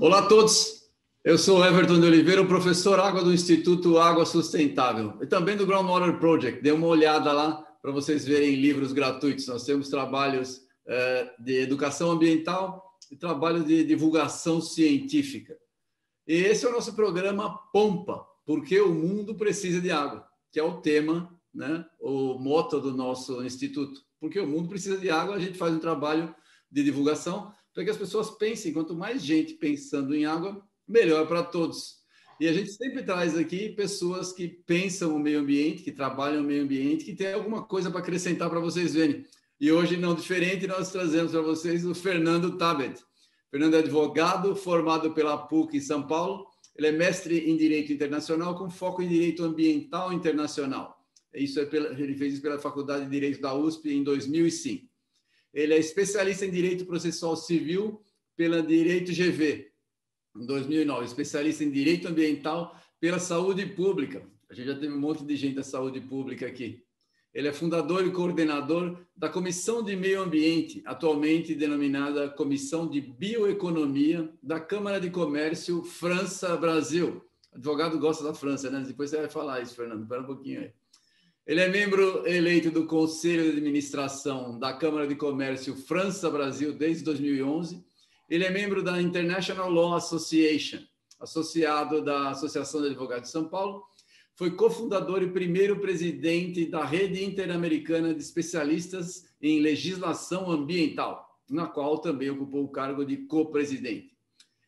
Olá a todos, eu sou Everton de Oliveira, professor Água do Instituto Água Sustentável e também do Groundwater Project. Dê uma olhada lá para vocês verem livros gratuitos. Nós temos trabalhos eh, de educação ambiental e trabalho de divulgação científica. E esse é o nosso programa Pompa, porque o mundo precisa de água, que é o tema, né, o moto do nosso instituto. Porque o mundo precisa de água, a gente faz um trabalho de divulgação para que as pessoas pensem. Quanto mais gente pensando em água, melhor para todos. E a gente sempre traz aqui pessoas que pensam o meio ambiente, que trabalham o meio ambiente, que tem alguma coisa para acrescentar para vocês verem. E hoje, não diferente, nós trazemos para vocês o Fernando Tabet. Fernando é advogado, formado pela PUC em São Paulo. Ele é mestre em Direito Internacional com foco em Direito Ambiental Internacional. Isso é pela, ele fez isso pela Faculdade de Direito da USP em 2005. Ele é especialista em Direito Processual Civil pela Direito GV, em 2009. Especialista em Direito Ambiental pela Saúde Pública. A gente já teve um monte de gente da saúde pública aqui. Ele é fundador e coordenador da Comissão de Meio Ambiente, atualmente denominada Comissão de Bioeconomia da Câmara de Comércio França-Brasil. Advogado gosta da França, né? Depois você vai falar isso, Fernando. Espera um pouquinho aí. Ele é membro eleito do Conselho de Administração da Câmara de Comércio França-Brasil desde 2011. Ele é membro da International Law Association, associado da Associação de Advogados de São Paulo foi cofundador e primeiro presidente da Rede Interamericana de Especialistas em Legislação Ambiental, na qual também ocupou o cargo de co-presidente.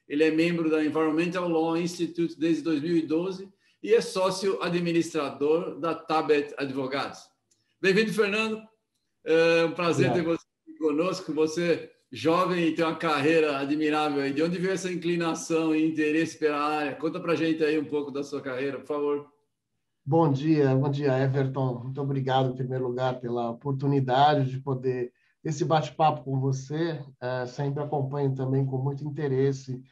Ele é membro da Environmental Law Institute desde 2012 e é sócio administrador da Tabet Advogados. Bem-vindo, Fernando. É um prazer ter você conosco. Você jovem e tem uma carreira admirável. De onde veio essa inclinação e interesse pela área? Conta para gente aí um pouco da sua carreira, por favor. Bom dia, bom dia, Everton. Muito obrigado, em primeiro lugar, pela oportunidade de poder esse bate-papo com você. É, sempre acompanho também com muito interesse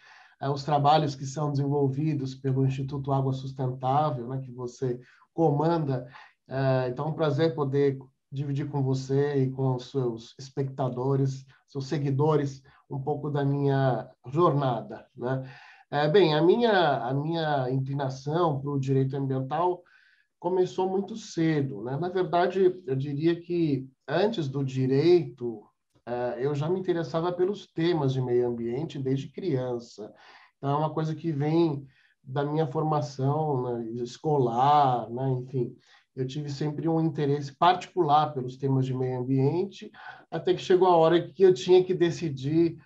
os trabalhos que são desenvolvidos pelo Instituto Água Sustentável, né, que você comanda. É, então, é um prazer poder dividir com você e com os seus espectadores, seus seguidores, um pouco da minha jornada. Né? É, bem, a minha, a minha inclinação para o direito ambiental começou muito cedo. Né? Na verdade, eu diria que antes do direito, eu já me interessava pelos temas de meio ambiente desde criança. Então, é uma coisa que vem da minha formação né, escolar, né? enfim. Eu tive sempre um interesse particular pelos temas de meio ambiente, até que chegou a hora que eu tinha que decidir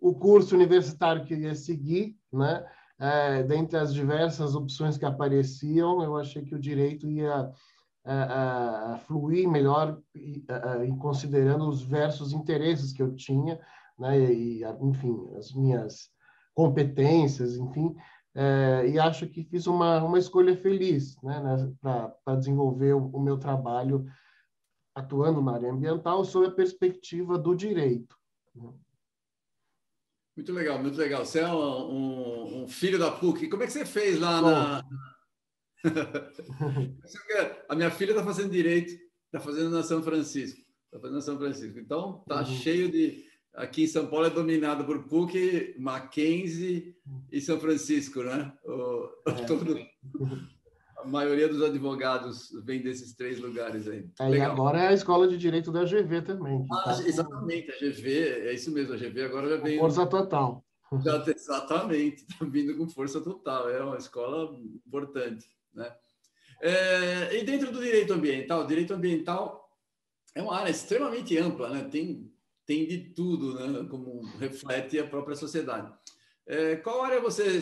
o curso universitário que eu ia seguir, né? é, dentre as diversas opções que apareciam, eu achei que o direito ia é, é, fluir melhor, em considerando os diversos interesses que eu tinha, né, e, enfim, as minhas competências, enfim, é, e acho que fiz uma, uma escolha feliz né, né para desenvolver o, o meu trabalho atuando na área ambiental sob a perspectiva do direito. Né. Muito legal, muito legal. Você é um, um, um filho da PUC. Como é que você fez lá na. a minha filha está fazendo direito, está fazendo na São Francisco. Está fazendo na São Francisco. Então, tá uhum. cheio de. Aqui em São Paulo é dominado por PUC, Mackenzie e São Francisco, né? O, é. todo, a maioria dos advogados vem desses três lugares aí. É, e agora é a escola de direito da GV também. Ah, tá exatamente, a GV, é isso mesmo, a GV agora já vem. Força total. Já, exatamente, está vindo com força total, é uma escola importante. Né? É, e dentro do direito ambiental, o direito ambiental é uma área extremamente ampla, né? tem, tem de tudo, né? como reflete a própria sociedade. É, qual área você,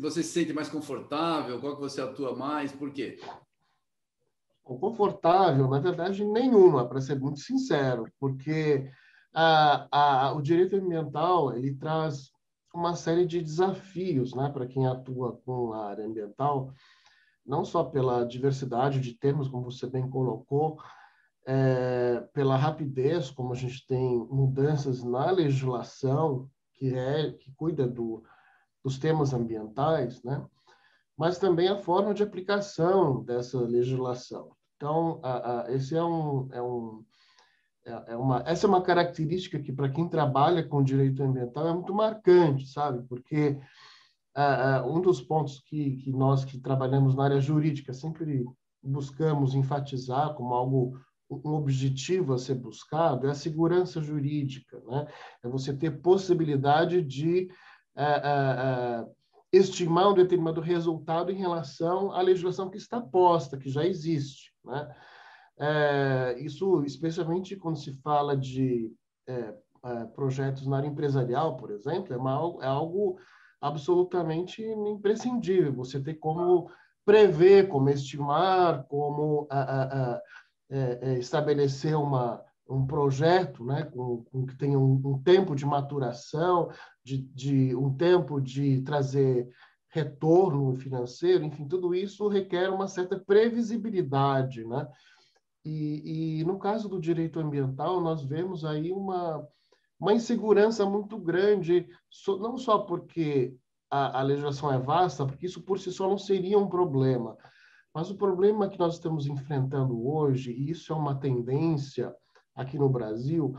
você se sente mais confortável? Qual que você atua mais? Por quê? Confortável, na verdade, nenhuma, para ser muito sincero, porque a, a, o direito ambiental ele traz uma série de desafios né, para quem atua com a área ambiental, não só pela diversidade de termos, como você bem colocou, é, pela rapidez, como a gente tem mudanças na legislação que é que cuida do, dos temas ambientais, né? Mas também a forma de aplicação dessa legislação. Então, esse é um, é um é, é uma, essa é uma característica que, para quem trabalha com direito ambiental, é muito marcante, sabe? Porque uh, um dos pontos que, que nós que trabalhamos na área jurídica sempre buscamos enfatizar como algo um objetivo a ser buscado é a segurança jurídica, né? É você ter possibilidade de uh, estimar um determinado resultado em relação à legislação que está posta, que já existe, né? É, isso, especialmente quando se fala de é, é, projetos na área empresarial, por exemplo, é, uma, é algo absolutamente imprescindível. Você ter como prever, como estimar, como a, a, a, é, é, estabelecer uma, um projeto né, com, com que tenha um, um, tempo de maturação, de, de um tempo de trazer retorno financeiro, enfim, tudo isso requer uma certa previsibilidade, né? E, e, no caso do direito ambiental, nós vemos aí uma, uma insegurança muito grande, não só porque a, a legislação é vasta, porque isso por si só não seria um problema, mas o problema que nós estamos enfrentando hoje, e isso é uma tendência aqui no Brasil,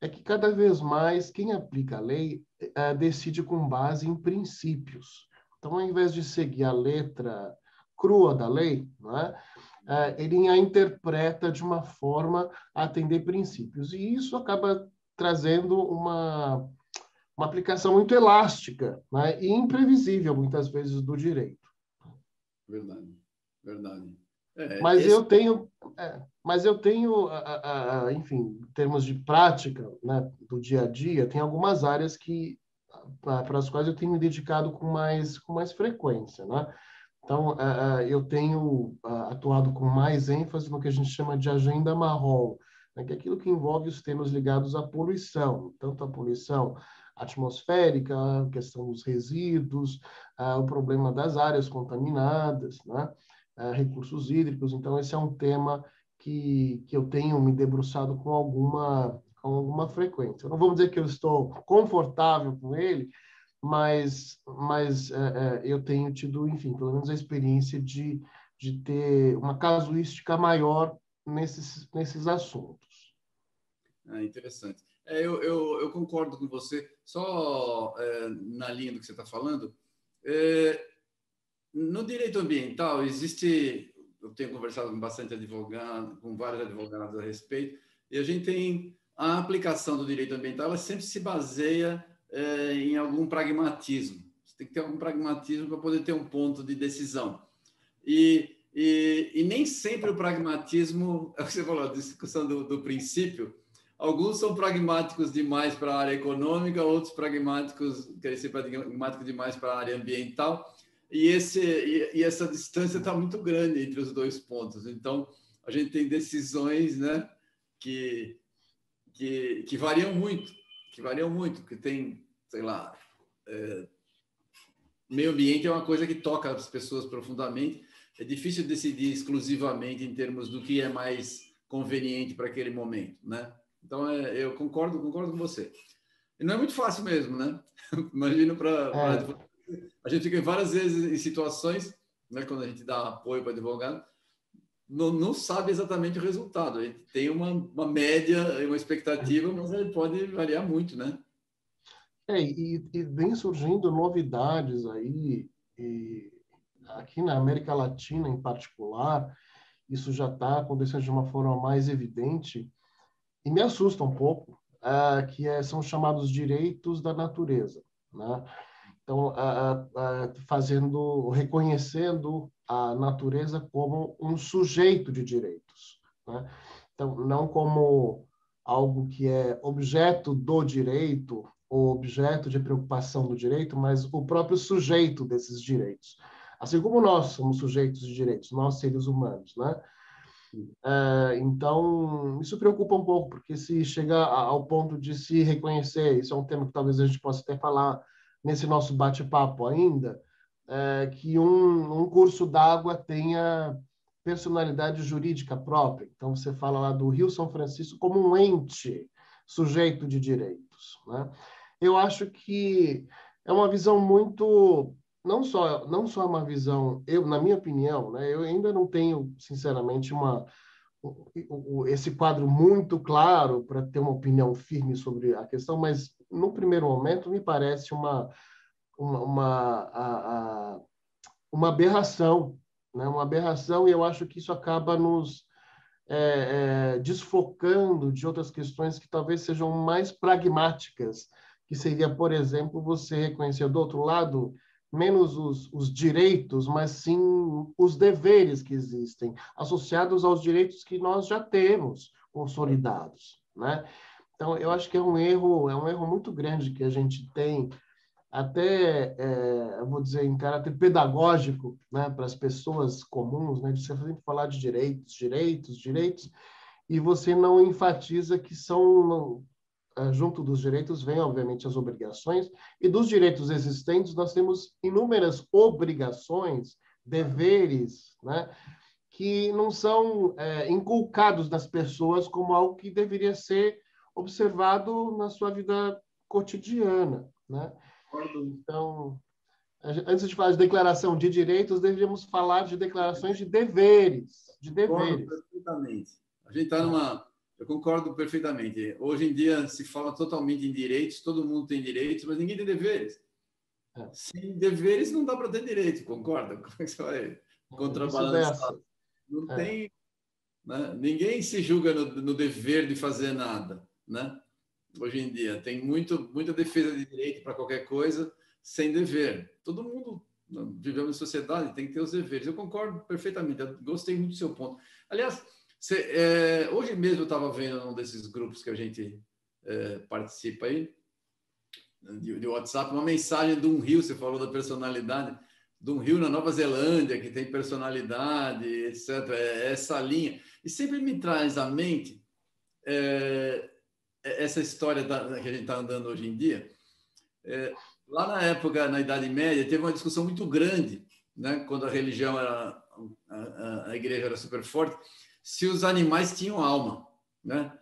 é que cada vez mais quem aplica a lei é, decide com base em princípios. Então, ao invés de seguir a letra crua da lei, não é? É, ele a interpreta de uma forma a atender princípios. E isso acaba trazendo uma, uma aplicação muito elástica né? e imprevisível, muitas vezes, do direito. Verdade, verdade. É, mas esse... eu tenho, é, mas eu tenho, a, a, enfim, em termos de prática, né, do dia a dia, tem algumas áreas que para as quais eu tenho me dedicado com mais com mais frequência, né? Então, uh, eu tenho uh, atuado com mais ênfase no que a gente chama de agenda marrom, né, que é aquilo que envolve os temas ligados à poluição, tanto a poluição atmosférica, a questão dos resíduos, o problema das áreas contaminadas, né, recursos hídricos. Então, esse é um tema que, que eu tenho me debruçado com alguma, com alguma frequência. Não vou dizer que eu estou confortável com ele, mas, mas é, é, eu tenho tido, enfim, pelo menos a experiência de, de ter uma casuística maior nesses, nesses assuntos. É interessante. É, eu, eu, eu, concordo com você. Só é, na linha do que você está falando, é, no direito ambiental existe, eu tenho conversado com bastante advogado, com vários advogados a respeito, e a gente tem a aplicação do direito ambiental, ela sempre se baseia é, em algum pragmatismo. Você tem que ter algum pragmatismo para poder ter um ponto de decisão. E, e, e, nem sempre o pragmatismo, é o que você falou, a discussão do, do princípio, alguns são pragmáticos demais para a área econômica, outros pragmáticos, querem ser pragmáticos demais para a área ambiental, e, esse, e, e essa distância está muito grande entre os dois pontos. Então, a gente tem decisões né, que, que, que variam muito que variam muito, que tem, sei lá, é, meio ambiente é uma coisa que toca as pessoas profundamente. É difícil decidir exclusivamente em termos do que é mais conveniente para aquele momento, né? Então, é, eu concordo, concordo com você. E não é muito fácil mesmo, né? Imagino para é. a gente fica várias vezes em situações, né, quando a gente dá apoio para advogado, não, não sabe exatamente o resultado. Ele tem uma, uma média, uma expectativa, mas ele pode variar muito, né? É, e, e vem surgindo novidades aí, aqui na América Latina em particular, isso já está acontecendo de uma forma mais evidente, e me assusta um pouco, é, que é, são chamados direitos da natureza. Né? Então, fazendo, reconhecendo a natureza como um sujeito de direitos. Né? Então, não como algo que é objeto do direito ou objeto de preocupação do direito, mas o próprio sujeito desses direitos. Assim como nós somos sujeitos de direitos, nós seres humanos, né? É, então, isso preocupa um pouco, porque se chega ao ponto de se reconhecer, isso é um tema que talvez a gente possa até falar nesse nosso bate-papo ainda, é, que um, um curso d'água tenha personalidade jurídica própria. Então, você fala lá do Rio São Francisco como um ente sujeito de direitos. Né? Eu acho que é uma visão muito não só não só uma visão, eu na minha opinião, né, eu ainda não tenho sinceramente uma esse quadro muito claro para ter uma opinião firme sobre a questão, mas no primeiro momento me parece uma uma, uma, a, a, uma aberração, né? uma aberração, e eu acho que isso acaba nos é, é, desfocando de outras questões que talvez sejam mais pragmáticas, que seria, por exemplo, você reconhecer do outro lado menos os, os, direitos, mas sim os deveres que existem, associados aos direitos que nós já temos consolidados, né? Então, eu acho que é um erro, é um erro muito grande que a gente tem, até, é, vou dizer, em caráter pedagógico, né, para as pessoas comuns, né, de sempre falar de direitos, direitos, direitos, e você não enfatiza que são junto dos direitos vem, obviamente, as obrigações, e dos direitos existentes nós temos inúmeras obrigações, deveres, né, que não são é, inculcados nas pessoas como algo que deveria ser observado na sua vida cotidiana, né? Então, antes de falar de declaração de direitos, deveríamos falar de declarações de deveres, de deveres. perfeitamente. A gente está numa eu concordo perfeitamente. Hoje em dia se fala totalmente em direitos, todo mundo tem direitos, mas ninguém tem deveres. É. Sem deveres não dá para ter direito, concorda? Como é que você vai contrabalançar? Não é. tem. Né? Ninguém se julga no, no, dever de fazer nada, né? Hoje em dia tem muito, muita defesa de direito para qualquer coisa sem dever. Todo mundo vivemos em sociedade tem que ter os deveres. Eu concordo perfeitamente. Eu gostei muito do seu ponto. Aliás, você, é, hoje mesmo eu estava vendo um desses grupos que a gente é, participa aí, de, de, WhatsApp, uma mensagem de um rio, você falou da personalidade, de um rio na Nova Zelândia, que tem personalidade, etc. É essa linha. E sempre me traz à mente é, é essa história da, que a gente está andando hoje em dia. É, lá na época, na Idade Média, teve uma discussão muito grande, né, quando a religião era, a, a, a igreja era super forte, se os animais tinham alma, né?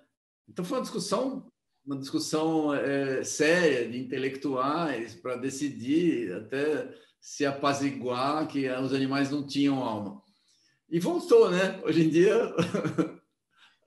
Então foi uma discussão, uma discussão é, séria de intelectuais para decidir até se apaziguar que os animais não tinham alma. E voltou, né? Hoje em dia.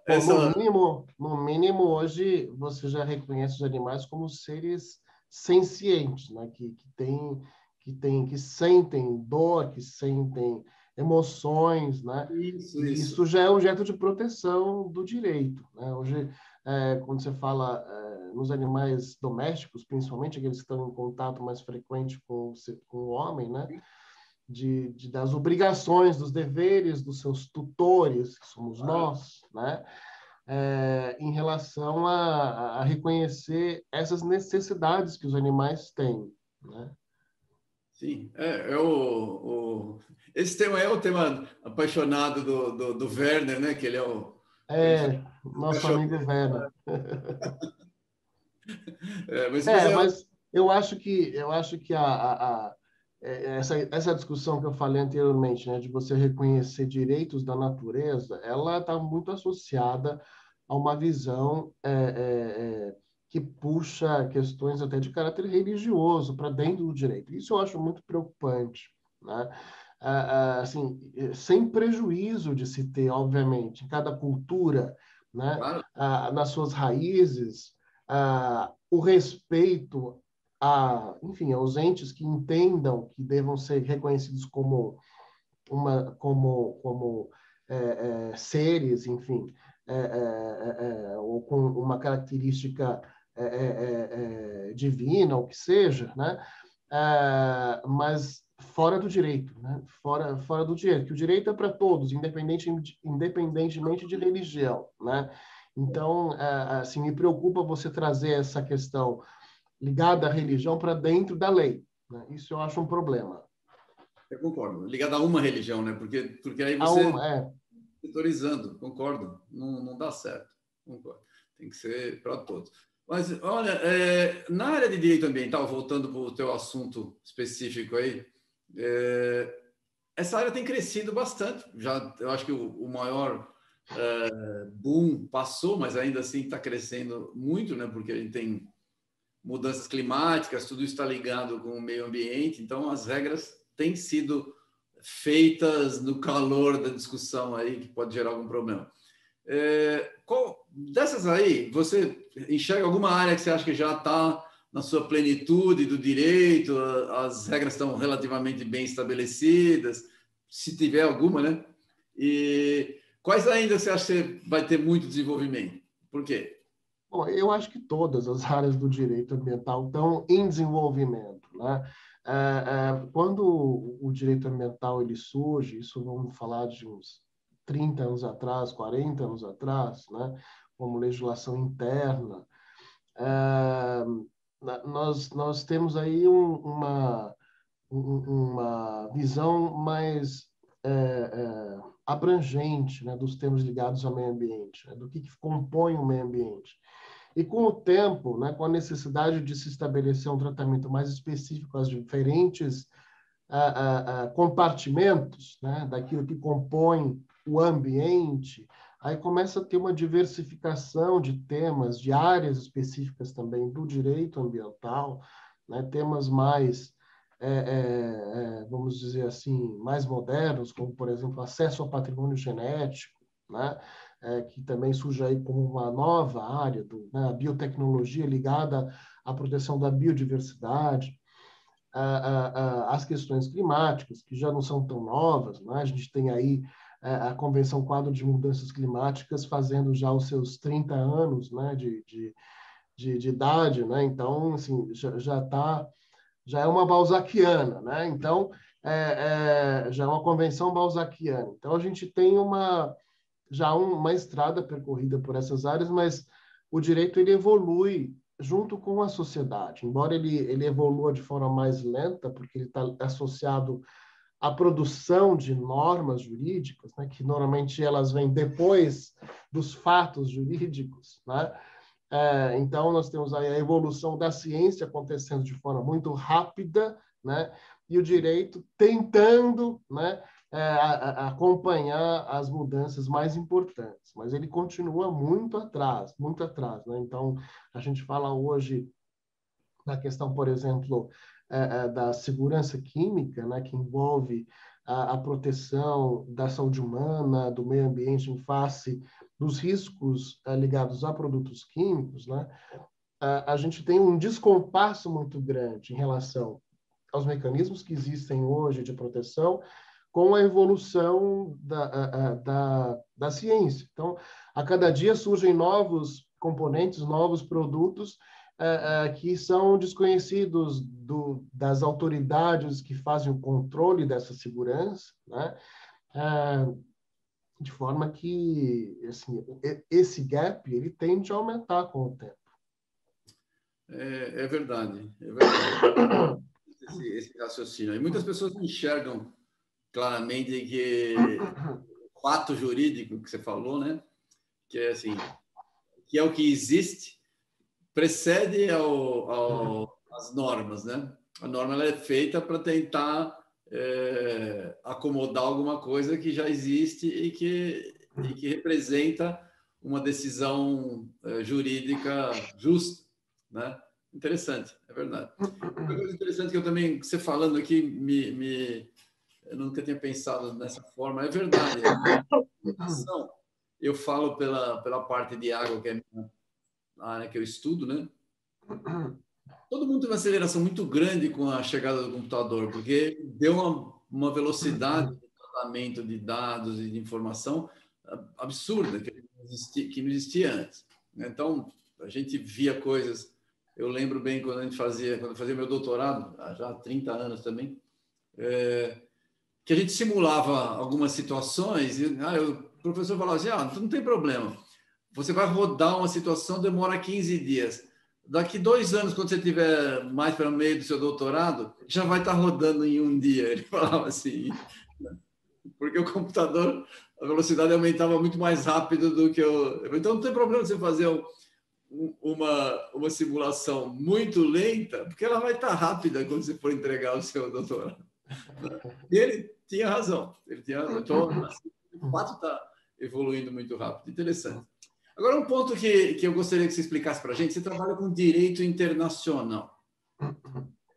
essa... no, mínimo, no mínimo, hoje você já reconhece os animais como seres sencientes, né? que, que, tem, que, tem, que sentem dor, que sentem emoções, né? Isso, isso. isso já é objeto de proteção do direito. Né? Hoje, é, quando você fala é, nos animais domésticos, principalmente aqueles que estão em contato mais frequente com, com o homem, né? De, de, das obrigações, dos deveres dos seus tutores, que somos nós, né? É, em relação a, a, reconhecer essas necessidades que os animais têm, né? Sim, é, é o, o, esse tema é o tema apaixonado do, do, do Werner, né? Que ele é o. É, nosso amigo Werner. é, mas, é, mas eu acho que eu acho que a, a, a, é, essa, essa discussão que eu falei anteriormente, né, de você reconhecer direitos da natureza, ela está muito associada a uma visão é, é, é que puxa questões até de caráter religioso para dentro do direito. Isso eu acho muito preocupante, né? assim, sem prejuízo de se ter, obviamente, em cada cultura, né? Claro. nas suas raízes, o respeito a, enfim, aos entes que entendam que devam ser reconhecidos como uma, como, como é, é, seres, enfim, é, é, é ou com uma característica é, é, é, é, divina, ou que seja, né? Mas fora do direito, né? fora, fora do direito, que o direito é para todos, independente, independentemente de religião. Né? Então, assim, me preocupa você trazer essa questão ligada à religião para dentro da lei. Né? Isso eu acho um problema. Eu concordo. Ligada a uma religião, né? Porque, porque aí você... Uma, é. Setorizando, concordo. Não, não dá certo. Concordo. Tem que ser para todos. Mas, olha, é, na área de direito ambiental, voltando para o teu assunto específico aí, é, essa área tem crescido bastante. Já, eu acho que o, o maior é, boom passou, mas ainda assim está crescendo muito, né? Porque a gente tem mudanças climáticas, tudo está ligado com o meio ambiente, então as regras têm sido feitas no calor da discussão aí que pode gerar algum problema. É, qual, dessas aí, você enxerga alguma área que você acha que já está na sua plenitude do direito, as regras estão relativamente bem estabelecidas, se tiver alguma, né? E quais ainda você acha que vai ter muito desenvolvimento? Por quê? Bom, eu acho que todas as áreas do direito ambiental estão em desenvolvimento, né? É, é, quando o direito ambiental ele surge, isso vamos falar de uns 30 anos atrás, 40 anos atrás, né? Como legislação interna, é, nós, nós temos aí um, uma, uma visão mais é, é, abrangente né, dos temas ligados ao meio ambiente, né, do que, que, compõe o meio ambiente. E com o tempo, né, com a necessidade de se estabelecer um tratamento mais específico às diferentes compartimentos né, daquilo que compõe o ambiente, aí começa a ter uma diversificação de temas, de áreas específicas também do direito ambiental, né, temas mais, é, é, é, vamos dizer assim, mais modernos, como, por exemplo, acesso ao patrimônio genético, né, é, que também surge aí como uma nova área, do, né, a biotecnologia ligada à proteção da biodiversidade, a, as questões climáticas, que já não são tão novas, né, a gente tem aí a Convenção Quadro de Mudanças Climáticas fazendo já os seus 30 anos né, de, de, de, de idade, né? então assim, já está já é uma balzaquiana, né? então é, é, já é uma convenção balzaquiana. Então a gente tem uma já uma estrada percorrida por essas áreas, mas o direito ele evolui junto com a sociedade, embora ele, ele evolua de forma mais lenta, porque ele está associado a produção de normas jurídicas, né, que normalmente elas vêm depois dos fatos jurídicos, né? É, então nós temos aí a evolução da ciência acontecendo de forma muito rápida, né? E o direito tentando, né, é, a, a acompanhar as mudanças mais importantes, mas ele continua muito atrás, muito atrás, né? Então a gente fala hoje na questão, por exemplo, da segurança química, né, que envolve a, a, proteção da saúde humana, do meio ambiente em face dos riscos é, ligados a produtos químicos, né, a, a gente tem um descompasso muito grande em relação aos mecanismos que existem hoje de proteção com a evolução da, da, da ciência. Então, a cada dia surgem novos componentes, novos produtos uh, que são desconhecidos do, das autoridades que fazem o controle dessa segurança, né? Uh, de forma que assim, esse gap ele tende a aumentar com o tempo. É, é verdade, é verdade. esse, esse, raciocínio. E muitas pessoas enxergam claramente que o fato jurídico que você falou, né, que é assim, que é o que existe, precede ao, ao, as normas, né? A norma ela é feita para tentar é, acomodar alguma coisa que já existe e que, e que representa uma decisão é, jurídica justa, né? Interessante, é verdade. Uma coisa interessante que eu também, você falando aqui, me, me eu nunca tinha pensado nessa forma, é verdade. Eu falo pela, pela parte de água, que é minha a área que eu estudo, né? Todo mundo teve uma aceleração muito grande com a chegada do computador, porque deu uma, uma velocidade de tratamento de dados e de informação absurda, que não existia, que não existia antes. Então, a gente via coisas. Eu lembro bem quando a gente fazia, quando fazia meu doutorado, já há 30 anos também, é, que a gente simulava algumas situações e ah, eu, o professor falava assim: ah, não tem problema você vai rodar uma situação, demora 15 dias. Daqui dois anos, quando você tiver mais para o meio do seu doutorado, já vai estar rodando em um dia. Ele falava assim, porque o computador, a velocidade aumentava muito mais rápido do que o. Então não tem problema você fazer uma, uma simulação muito lenta, porque ela vai estar rápida quando você for entregar o seu doutorado. E ele tinha razão. Ele tinha razão. Então, assim, o fato está evoluindo muito rápido. Interessante. Agora, um ponto que, que eu gostaria que você explicasse para a gente: você trabalha com direito internacional.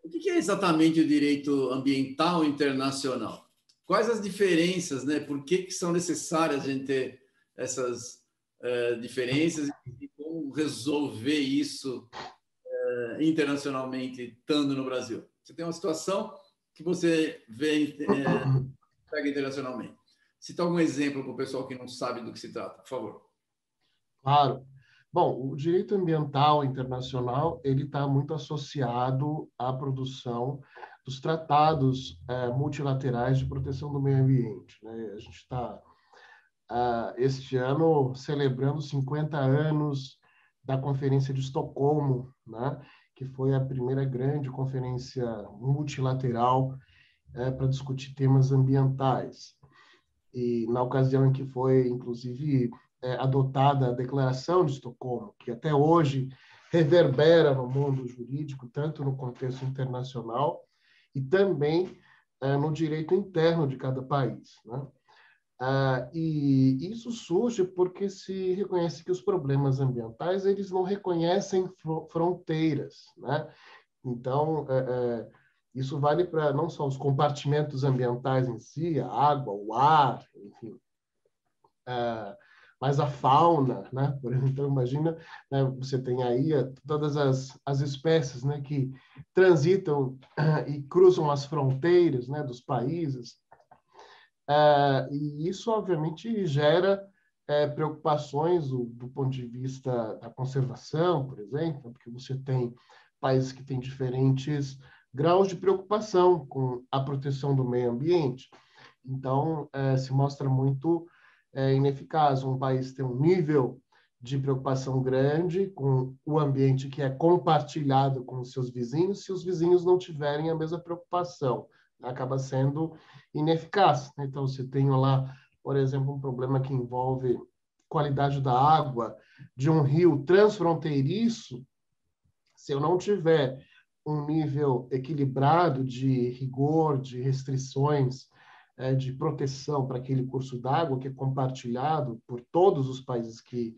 O que é exatamente o direito ambiental internacional? Quais as diferenças, né? Por que, que são necessárias a gente ter essas uh, diferenças e como resolver isso uh, internacionalmente, estando no Brasil? Você tem uma situação que você vê uh, pega internacionalmente. Cita algum exemplo para o pessoal que não sabe do que se trata, por favor. Claro. Bom, o direito ambiental internacional ele está muito associado à produção dos tratados é, multilaterais de proteção do meio ambiente. Né? A gente está, uh, este ano, celebrando 50 anos da Conferência de Estocolmo, né? que foi a primeira grande conferência multilateral é, para discutir temas ambientais. E na ocasião em que foi, inclusive, é, adotada a Declaração de Estocolmo, que até hoje reverbera no mundo jurídico, tanto no contexto internacional e também é, no direito interno de cada país. Né? Ah, e isso surge porque se reconhece que os problemas ambientais eles não reconhecem fronteiras, né? Então, é, é, isso vale para não só os compartimentos ambientais em si, a água, o ar, enfim, é, mas a fauna, né? Então imagina, né, você tem aí eh, todas as, as espécies, né, que transitam e cruzam as fronteiras, né, dos países. É, e isso obviamente gera é, preocupações do, do, ponto de vista da conservação, por exemplo, porque você tem países que têm diferentes graus de preocupação com a proteção do meio ambiente. Então, é, se mostra muito é, ineficaz. Um país tem um nível de preocupação grande com o ambiente que é compartilhado com os seus vizinhos, se os vizinhos não tiverem a mesma preocupação, acaba sendo ineficaz. Então, se tem lá, por exemplo, um problema que envolve qualidade da água de um rio transfronteiriço, se eu não tiver um nível equilibrado de rigor, de restrições de proteção para aquele curso d'água que é compartilhado por todos os países que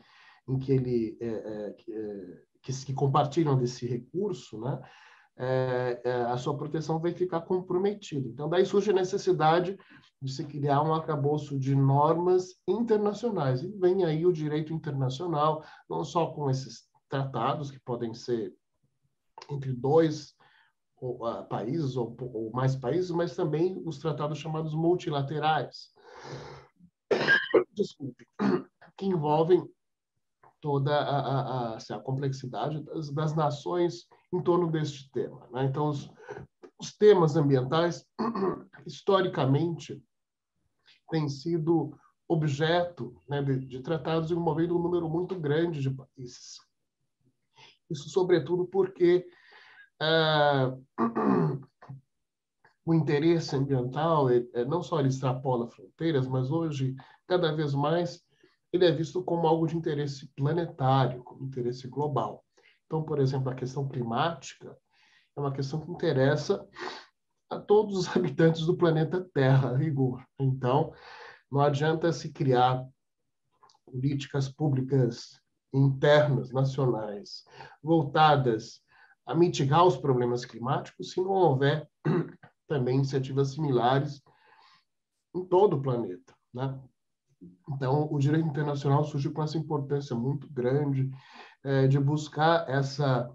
em que ele é, é, que, é, que, compartilham desse recurso, né? É, é, a sua proteção vai ficar comprometida. Então, daí surge a necessidade de se criar um arcabouço de normas internacionais. E vem aí o direito internacional, não só com esses tratados, que podem ser entre dois países ou, ou, mais países, mas também os tratados chamados multilaterais. Desculpe, que envolvem toda a, a, a, assim, a complexidade das, das, nações em torno deste tema. Né? Então, os, os temas ambientais, historicamente, têm sido objeto né, de, de, tratados envolvendo um número muito grande de países. Isso, sobretudo, porque ah, o interesse ambiental, é, não só ele extrapola fronteiras, mas hoje, cada vez mais, ele é visto como algo de interesse planetário, como interesse global. Então, por exemplo, a questão climática é uma questão que interessa a todos os habitantes do planeta Terra, a rigor. Então, não adianta se criar políticas públicas internas, nacionais, voltadas a mitigar os problemas climáticos se não houver também iniciativas similares em todo o planeta. Né? Então, o direito internacional surgiu com essa importância muito grande é, de buscar essa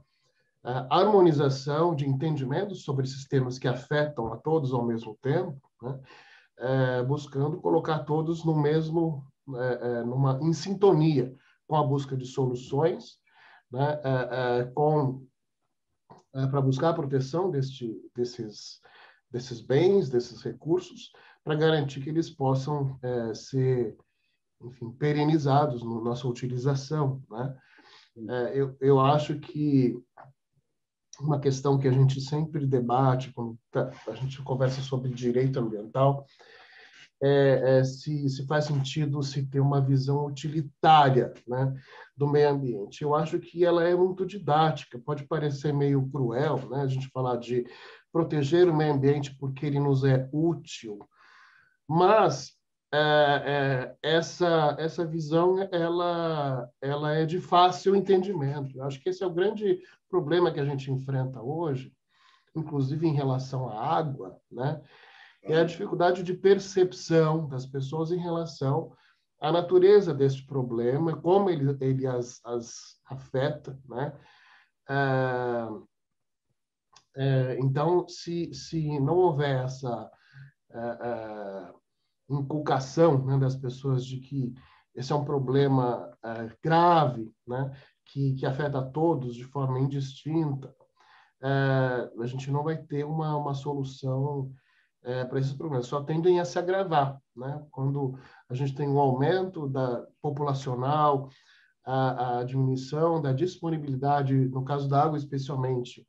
é, harmonização de entendimentos sobre sistemas que afetam a todos ao mesmo tempo, né? é, buscando colocar todos no mesmo, numa, em sintonia com a busca de soluções, né? Com é, para buscar a proteção deste, desses, desses bens, desses recursos, para garantir que eles possam é, ser, enfim, perenizados na nossa utilização. Né? É, eu, eu acho que uma questão que a gente sempre debate quando tá, a gente conversa sobre direito ambiental é, é, se, se faz sentido se ter uma visão utilitária né, do meio ambiente. Eu acho que ela é muito didática, pode parecer meio cruel né, a gente falar de proteger o meio ambiente porque ele nos é útil, mas é, é, essa essa visão ela ela é de fácil entendimento. Eu acho que esse é o grande problema que a gente enfrenta hoje, inclusive em relação à água, né? É a dificuldade de percepção das pessoas em relação à natureza deste problema, como ele, ele as, as afeta, né? É, é, então, se, se não houver essa é, é inculcação né, das pessoas de que esse é um problema é, grave, né, que, que afeta a todos de forma indistinta, a gente não vai ter uma, uma solução é, para esses problemas. Só tendem a se agravar. Né? Quando a gente tem um aumento da populacional, a, a diminuição da disponibilidade, no caso da água especialmente,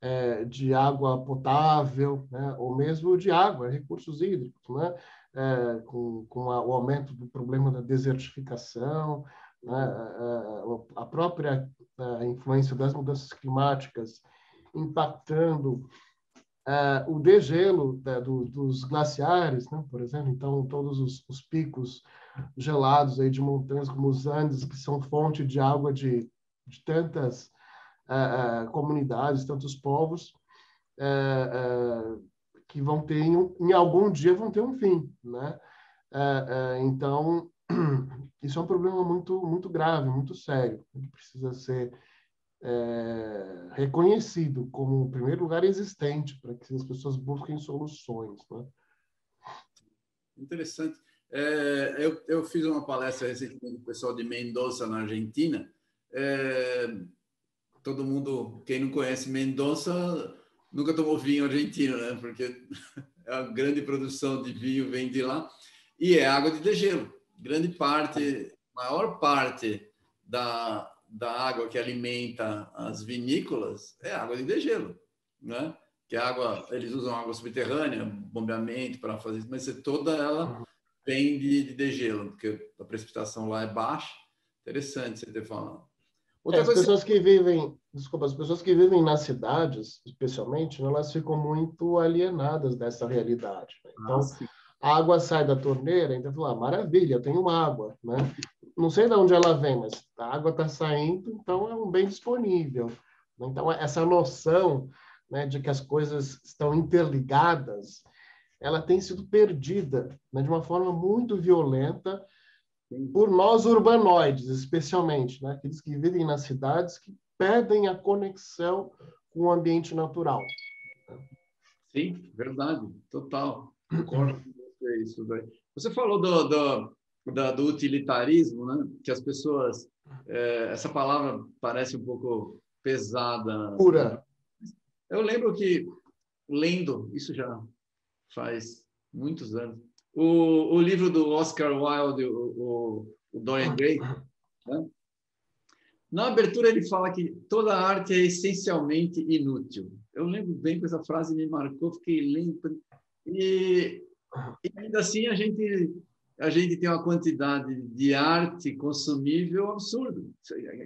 é, de água potável, né? ou mesmo de água, recursos hídricos, né? É, com, com a, o aumento do problema da desertificação, né? a, a própria a influência das mudanças climáticas impactando uh, o degelo da, do, dos glaciares, né? por exemplo, então todos os, os, picos gelados aí de montanhas como os Andes, que são fonte de água de, de tantas uh, comunidades, tantos povos, que vão ter, em, em, algum dia, vão ter um fim, né? então, isso é um problema muito, muito grave, muito sério, que precisa ser é, reconhecido como o primeiro lugar existente para que as pessoas busquem soluções. Né? Interessante. É, eu, eu fiz uma palestra recentemente com o pessoal de Mendoza, na Argentina. É, todo mundo, quem não conhece Mendoza, nunca tomou vinho argentino, né? Porque a grande produção de vinho vem de lá. E é água de degelo. Grande parte, maior parte da, da água que alimenta as vinícolas é água de degelo, né? Que a água, eles usam água subterrânea, bombeamento para fazer isso, mas toda ela vem de, de degelo, porque a precipitação lá é baixa. Interessante você ter falado. É, as pessoas que... que vivem, desculpa, as pessoas que vivem nas cidades, especialmente, elas ficam muito alienadas dessa realidade. Né? Então, ah, a água sai da torneira, então fala, ah, maravilha, eu tenho água, né? Não sei de onde ela vem, mas a água está saindo, então é um bem disponível. Então essa noção né, de que as coisas estão interligadas, ela tem sido perdida né, de uma forma muito violenta por nós urbanoides, especialmente, né, aqueles que vivem nas cidades que perdem a conexão com o ambiente natural. Sim, verdade, total. Concordo é isso. Você falou do, do, do, do utilitarismo, né? que as pessoas. É, essa palavra parece um pouco pesada. Pura. Eu lembro que, lendo, isso já faz muitos anos, o, o livro do Oscar Wilde, o, o, o Dorian Gray, né? na abertura ele fala que toda arte é essencialmente inútil. Eu lembro bem que essa frase me marcou, fiquei lendo. E e ainda assim a gente a gente tem uma quantidade de arte consumível absurdo.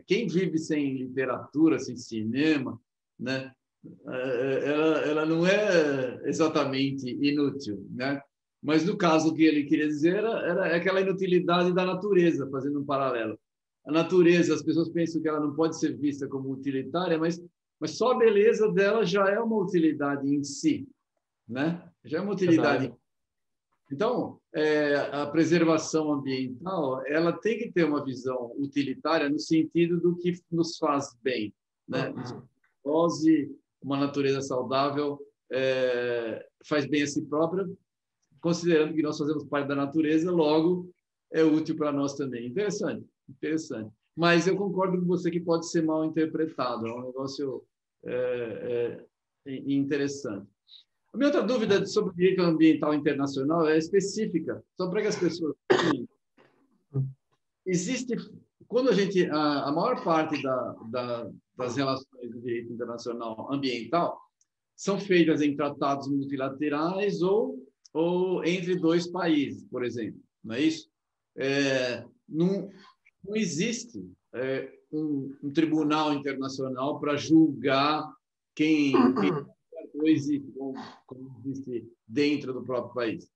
Quem vive sem literatura, sem cinema, né? Ela, ela não é exatamente inútil, né? Mas no caso que ele queria dizer era, era aquela inutilidade da natureza, fazendo um paralelo. A natureza, as pessoas pensam que ela não pode ser vista como utilitária, mas mas só a beleza dela já é uma utilidade em si, né? Já é uma utilidade. Então, é, a preservação ambiental ela tem que ter uma visão utilitária no sentido do que nos faz bem, né? Dose, uma natureza saudável é, faz bem a si própria, considerando que nós fazemos parte da natureza, logo é útil para nós também. Interessante, interessante. Mas eu concordo com você que pode ser mal interpretado, é um negócio é, é, interessante. A minha outra dúvida sobre o direito ambiental internacional é específica, só para que as pessoas. Existe, quando a gente, a, a maior parte da, da, das relações do direito internacional ambiental são feitas em tratados multilaterais ou, ou entre dois países, por exemplo, não é isso? É, não, não existe é, um, um, tribunal internacional para julgar quem, quem coexiste, como, como existe dentro do próprio país.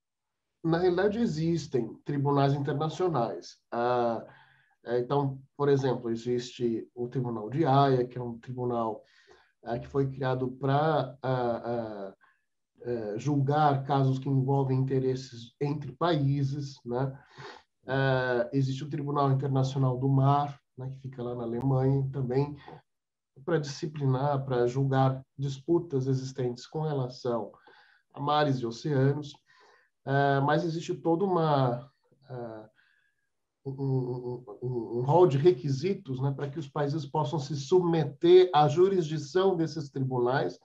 na realidade, existem tribunais internacionais. Ah, é, então, por exemplo, existe o Tribunal de Haia, que é um tribunal ah, que foi criado para ah, ah, julgar casos que envolvem interesses entre países. Né? existe o Tribunal Internacional do Mar, né, que fica lá na Alemanha, também para disciplinar, para julgar disputas existentes com relação a mares e oceanos. mas existe toda uma um, um, um rol de requisitos né, para que os países possam se submeter à jurisdição desses tribunais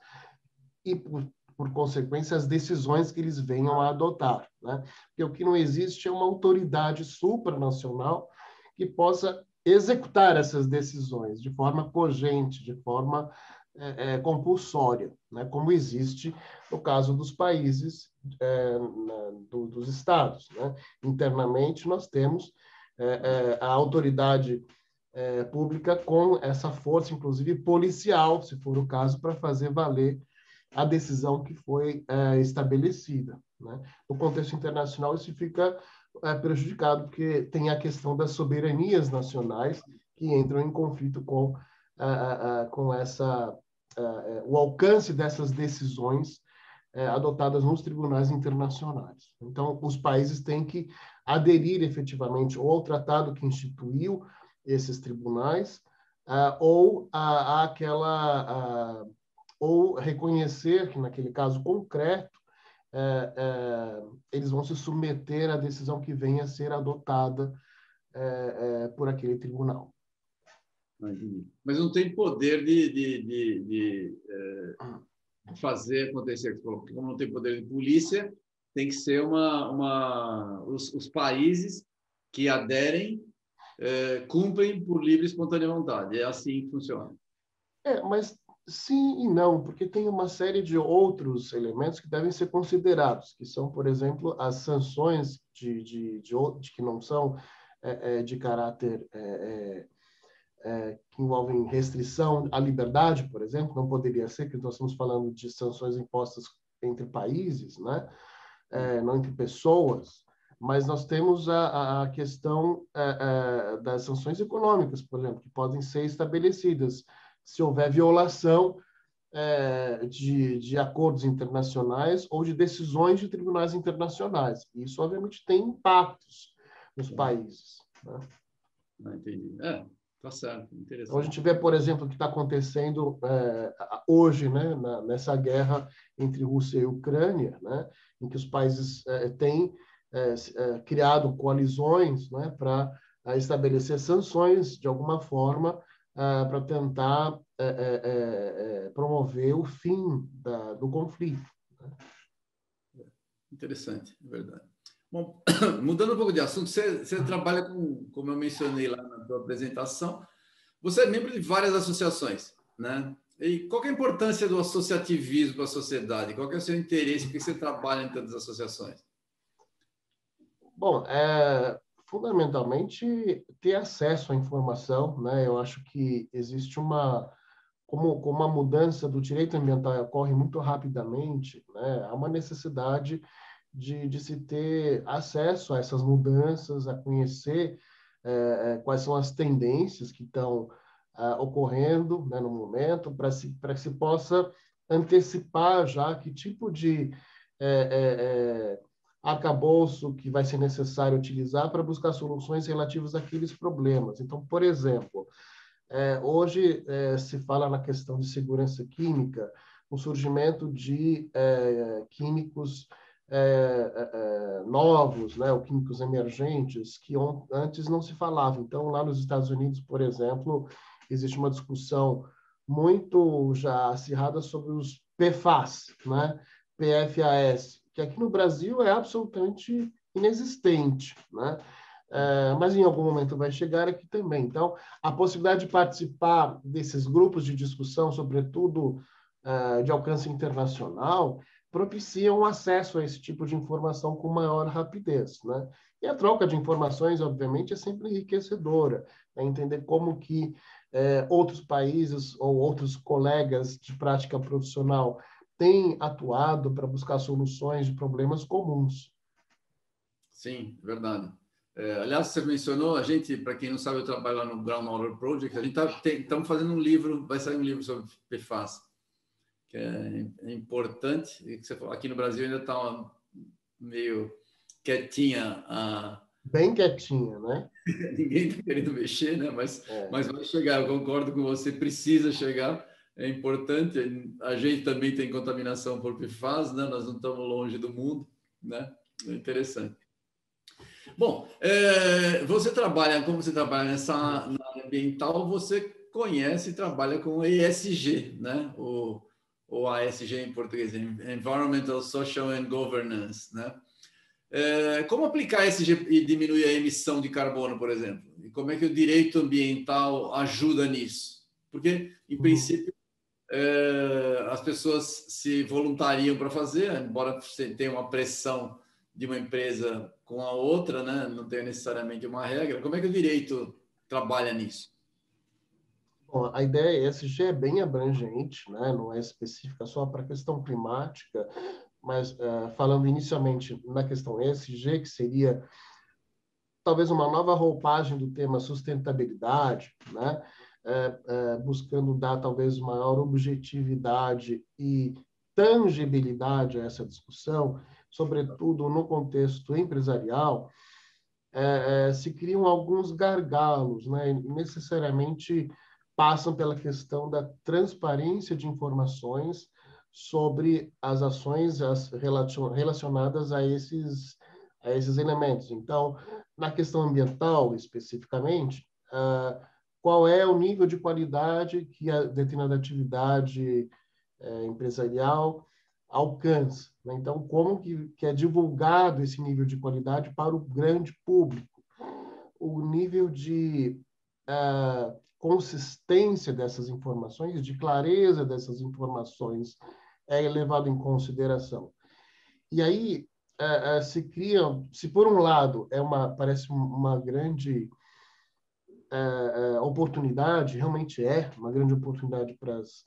e, por, por consequência, as decisões que eles venham a adotar. Né? Porque o que não existe é uma autoridade supranacional que possa executar essas decisões de forma cogente, de forma é, é, compulsória, né? como existe no caso dos países, é, na, do, dos estados. Né? Internamente, nós temos é, é, a autoridade é, pública com essa força, inclusive policial, se for o caso, para fazer valer a decisão que foi estabelecida. Né? No contexto internacional, isso fica é, prejudicado, porque tem a questão das soberanias nacionais que entram em conflito com, com essa, o alcance dessas decisões adotadas nos tribunais internacionais. Então, os países têm que aderir efetivamente ou ao tratado que instituiu esses tribunais, uh, ou a, aquela uh, ou reconhecer que naquele caso concreto uh, eles vão se submeter à decisão que venha a ser adotada por aquele tribunal. Mas não tem poder de, de, de, de fazer acontecer, porque como não tem poder de polícia, tem que ser uma, uma os, os países que aderem é, cumprem por livre e espontânea vontade. É assim que funciona. É, mas sim e não, porque tem uma série de outros elementos que devem ser considerados, que são, por exemplo, as sanções de, de, de, de que não são é, é, de caráter é, é, é, que envolvem restrição à liberdade, por exemplo, não poderia ser, que nós estamos falando de sanções impostas entre países, né? é, não entre pessoas, mas nós temos a, a questão das sanções econômicas, por exemplo, que podem ser estabelecidas se houver violação é, de, de acordos internacionais ou de decisões de tribunais internacionais. Isso, obviamente, tem impactos nos países. Né? Ah, entendi. É, Tá certo, interessante. Então, a gente vê, por exemplo, o que está acontecendo é, hoje, né, na, nessa guerra entre Rússia e Ucrânia, né, em que os países é, têm é, é criado coalizões né, para é, estabelecer sanções, de alguma forma, é, para tentar promover o fim da, do conflito. Né? Interessante, é verdade. Bom, mudando um pouco de assunto, você, você, trabalha com, como eu mencionei lá na sua apresentação, você é membro de várias associações, né? E qual é a importância do associativismo para a sociedade? Qual é o seu interesse? Por que você trabalha em tantas associações? Bom, é, fundamentalmente ter acesso à informação, né? Eu acho que existe uma como, como a mudança do direito ambiental ocorre muito rapidamente, né? Há uma necessidade de, de se ter acesso a essas mudanças, a conhecer é, quais são as tendências que estão é, ocorrendo né, no momento, para se, que se possa antecipar já que tipo de arcabouço que vai ser necessário utilizar para buscar soluções relativas àqueles problemas. Então, por exemplo, é, hoje é, se fala na questão de segurança química, o surgimento de é, químicos novos, né, ou químicos emergentes, que antes não se falava. Então, lá nos Estados Unidos, por exemplo, existe uma discussão muito já acirrada sobre os PFAS, né, PFAS, que aqui no Brasil é absolutamente inexistente, né? É, mas em algum momento vai chegar aqui também. Então, a possibilidade de participar desses grupos de discussão, sobretudo é, de alcance internacional, propiciam acesso a esse tipo de informação com maior rapidez, né? E a troca de informações, obviamente, é sempre enriquecedora, né? entender como que é, outros países ou outros colegas de prática profissional têm atuado para buscar soluções de problemas comuns. Sim, verdade. É, aliás, você mencionou, a gente, para quem não sabe, eu trabalho lá no Groundwater Project, a gente está tá, fazendo um livro, vai sair um livro sobre PFAS, que é, é importante, e que você falou, aqui no Brasil ainda está meio quietinha a... Bem quietinha, né? Ninguém está querendo mexer, né? Mas, é. mas vai chegar, eu concordo com você, precisa chegar, é importante, a gente também tem contaminação por PFAS, né? Nós não estamos longe do mundo, né? É interessante. Bom, é, você trabalha, como você trabalha nessa área ambiental, você conhece e trabalha com ESG, né? O, ou ASG em português, Environmental, Social and Governance, né? É, como aplicar ESG e diminuir a emissão de carbono, por exemplo? E como é que o direito ambiental ajuda nisso? Porque, em uhum. princípio, as pessoas se voluntariam para fazer, embora tenha uma pressão de uma empresa com a outra, né? não tem necessariamente uma regra. Como é que o direito trabalha nisso? Bom, a ideia ESG é bem abrangente, né? não é específica só para a questão climática, mas uh, falando inicialmente na questão ESG, que seria talvez uma nova roupagem do tema sustentabilidade, né? É, é, buscando dar talvez maior objetividade e tangibilidade a essa discussão, sobretudo no contexto empresarial, é, é, se criam alguns gargalos, né? necessariamente passam pela questão da transparência de informações sobre as ações as relacionadas a esses, a esses elementos. Então, na questão ambiental, especificamente, uh, qual é o nível de qualidade que a determinada atividade uh, empresarial alcança. Né? Então, como que, que é divulgado esse nível de qualidade para o grande público? O nível de uh, consistência dessas informações, de clareza dessas informações é levado em consideração. E aí uh, uh, se cria, se por um lado é uma parece uma grande oportunidade, realmente é uma grande oportunidade para as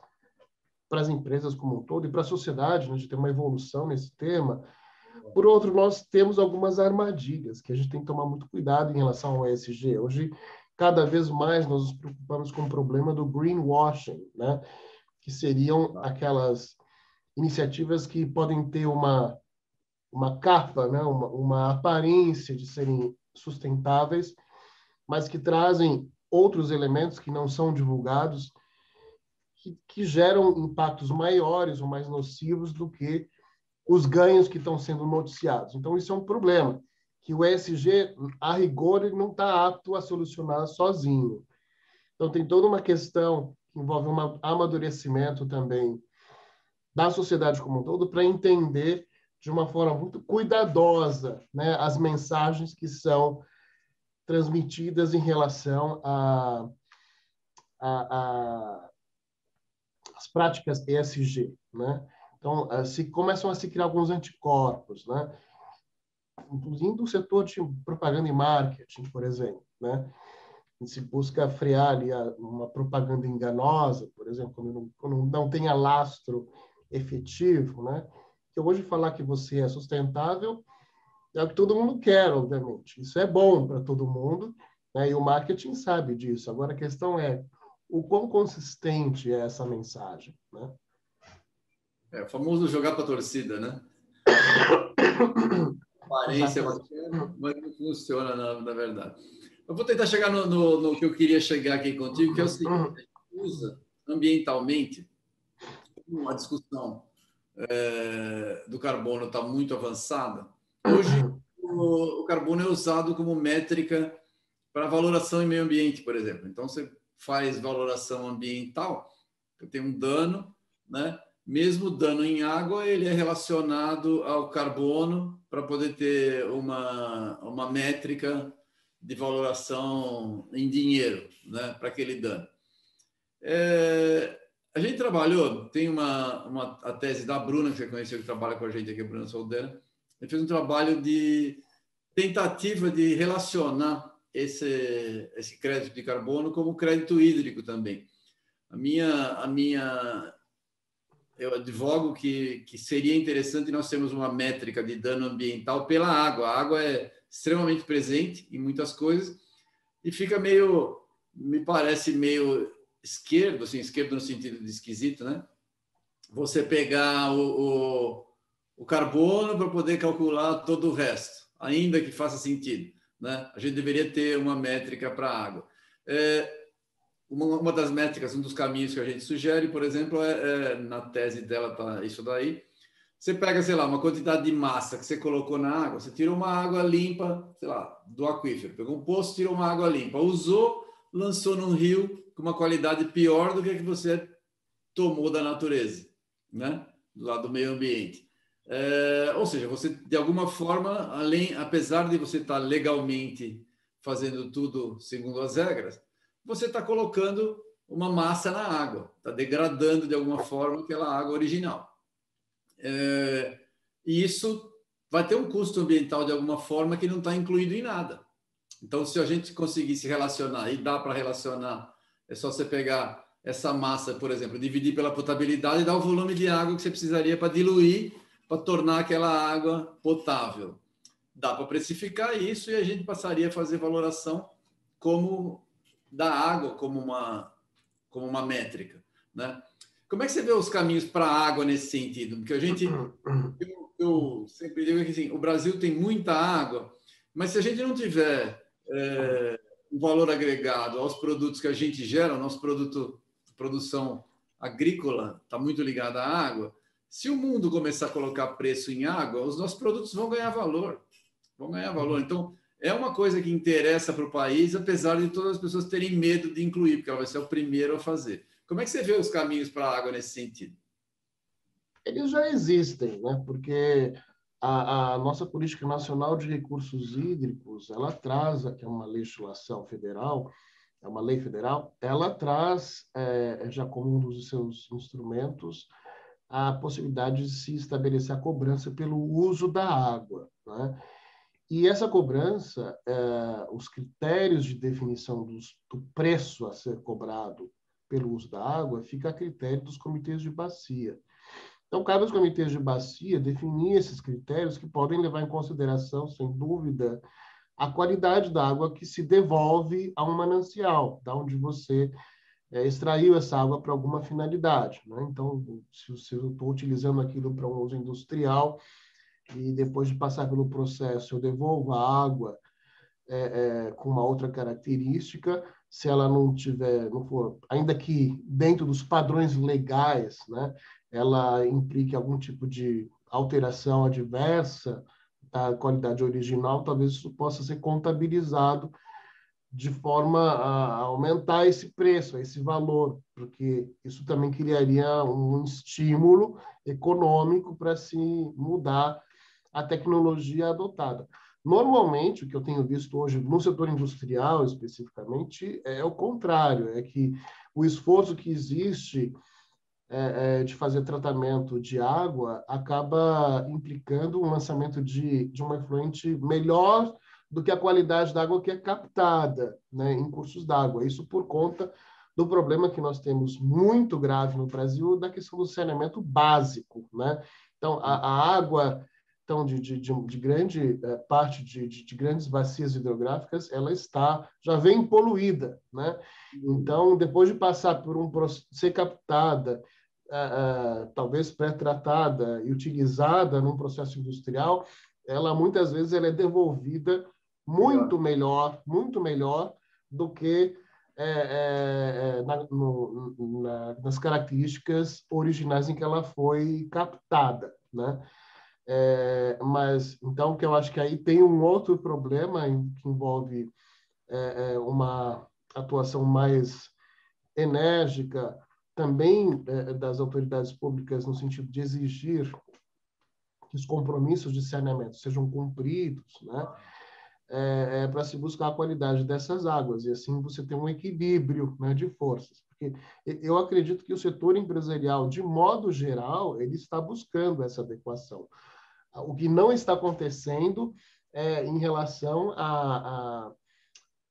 para as empresas como um todo e para a sociedade, né, de ter uma evolução nesse tema. Por outro, nós temos algumas armadilhas que a gente tem que tomar muito cuidado em relação ao ESG. Hoje, cada vez mais nós nos preocupamos com o problema do greenwashing, né? que seriam aquelas iniciativas que podem ter uma, uma capa, né? uma, uma aparência de serem sustentáveis, mas que trazem outros elementos que não são divulgados que, que geram impactos maiores ou mais nocivos do que os ganhos que estão sendo noticiados. Então, isso é um problema, que o ESG, a rigor, ele não está apto a solucionar sozinho. Então, tem toda uma questão que envolve um amadurecimento também da sociedade como um todo para entender de uma forma muito cuidadosa né, as mensagens que são transmitidas em relação a, a, a as práticas ESG, né? Então, eh, se começam a se criar alguns anticorpos, né? Do setor de propaganda e marketing, por exemplo, né? Se busca frear ali uma propaganda enganosa, por exemplo, quando não, quando não tenha lastro efetivo, né? Que hoje falar que você é sustentável é o que todo mundo quer, obviamente. Isso é bom para todo mundo, né? E o marketing sabe disso. Agora a questão é o quão consistente é essa mensagem, né? É o famoso jogar para a torcida, né? Aparência mas não funciona na, na, verdade. Eu vou tentar chegar no, no, no, que eu queria chegar aqui contigo, que é o seguinte: a gente usa ambientalmente uma discussão é, do carbono está muito avançada. Hoje, o, carbono é usado como métrica para valoração em meio ambiente, por exemplo. Então, você faz valoração ambiental, tem um dano, né? Mesmo dano em água, ele é relacionado ao carbono para poder ter uma, uma métrica de valoração em dinheiro, né? Para aquele dano. É, a gente trabalhou, tem uma, uma a tese da Bruna, que você conheceu, que trabalha com a gente aqui, a Bruna Soldera. Ele fez um trabalho de tentativa de relacionar esse, esse crédito de carbono como crédito hídrico também. A minha, a minha, eu advogo que, que seria interessante nós termos uma métrica de dano ambiental pela água. A água é extremamente presente em muitas coisas e fica meio, me parece meio esquerdo, assim, esquerdo no sentido de esquisito, né? Você pegar o, o, o carbono para poder calcular todo o resto, ainda que faça sentido, né? A gente deveria ter uma métrica para a água. É, uma, uma, das métricas, um dos caminhos que a gente sugere, por exemplo, é, é na tese dela tá isso daí. Você pega, sei lá, uma quantidade de massa que você colocou na água, você tirou uma água limpa, sei lá, do aquífero, pegou um poço, tirou uma água limpa, usou, lançou num rio com uma qualidade pior do que a que você tomou da natureza, né? Lado do meio ambiente. É, ou seja, você de alguma forma, além, apesar de você estar legalmente fazendo tudo segundo as regras, você está colocando uma massa na água, está degradando de alguma forma aquela água original. É, e isso vai ter um custo ambiental de alguma forma que não está incluído em nada. Então, se a gente conseguir se relacionar, e dá para relacionar, é só você pegar essa massa, por exemplo, dividir pela potabilidade e dar o volume de água que você precisaria para diluir, para tornar aquela água potável. Dá para precificar isso e a gente passaria a fazer valoração como da água como uma, como uma métrica. Né? Como é que você vê os caminhos para a água nesse sentido? Porque a gente, eu, eu, sempre digo que assim, o Brasil tem muita água, mas se a gente não tiver é, um valor agregado aos produtos que a gente gera, o nosso produto, produção agrícola está muito ligada à água. Se o mundo começar a colocar preço em água, os nossos produtos vão ganhar valor. Vão ganhar valor. Então, é uma coisa que interessa para o país, apesar de todas as pessoas terem medo de incluir, porque ela vai ser o primeiro a fazer. Como é que você vê os caminhos para a água nesse sentido? Eles já existem, né? porque a, a, nossa política nacional de recursos hídricos, ela traz, aqui é uma legislação federal, é uma lei federal, ela traz, é, já como um dos seus instrumentos, a possibilidade de se estabelecer a cobrança pelo uso da água. Né? E essa cobrança, é, os critérios de definição dos, do preço a ser cobrado pelo uso da água, fica a critério dos comitês de bacia. Então, cabe aos comitês de bacia definir esses critérios que podem levar em consideração, sem dúvida, a qualidade da água que se devolve a um manancial, da onde você é, extraiu essa água para alguma finalidade. Né? Então, se, se eu estou utilizando aquilo para um uso industrial, e depois de passar pelo processo eu devolvo a água é, é, com uma outra característica, se ela não tiver, não for, ainda que dentro dos padrões legais, né, ela implique algum tipo de alteração adversa da qualidade original, talvez isso possa ser contabilizado de forma a aumentar esse preço, esse valor, porque isso também criaria um estímulo econômico para se mudar a tecnologia adotada. Normalmente, o que eu tenho visto hoje no setor industrial, especificamente, é o contrário, é que o esforço que existe é, é, de fazer tratamento de água acaba implicando um lançamento de, de uma efluente melhor do que a qualidade da água que é captada né, em cursos d'água. Isso por conta do problema que nós temos muito grave no Brasil da questão do saneamento básico. Né? Então, a, a água então, de, de, de grande é, parte de, de, grandes bacias hidrográficas, ela está, já vem poluída, né? Então, depois de passar por um ser captada, é, é, talvez pré-tratada e utilizada num processo industrial, ela muitas vezes ela é devolvida muito melhor, muito melhor do que é, é, na, no, na, nas características originais em que ela foi captada, né? É, mas então que eu acho que aí tem um outro problema em, que envolve é, é uma atuação mais enérgica também é, das autoridades públicas no sentido de exigir que os compromissos de saneamento sejam cumpridos, né? É, é para se buscar a qualidade dessas águas e assim você tem um equilíbrio né, de forças. Porque eu acredito que o setor empresarial, de modo geral, ele está buscando essa adequação. O que não está acontecendo é em relação à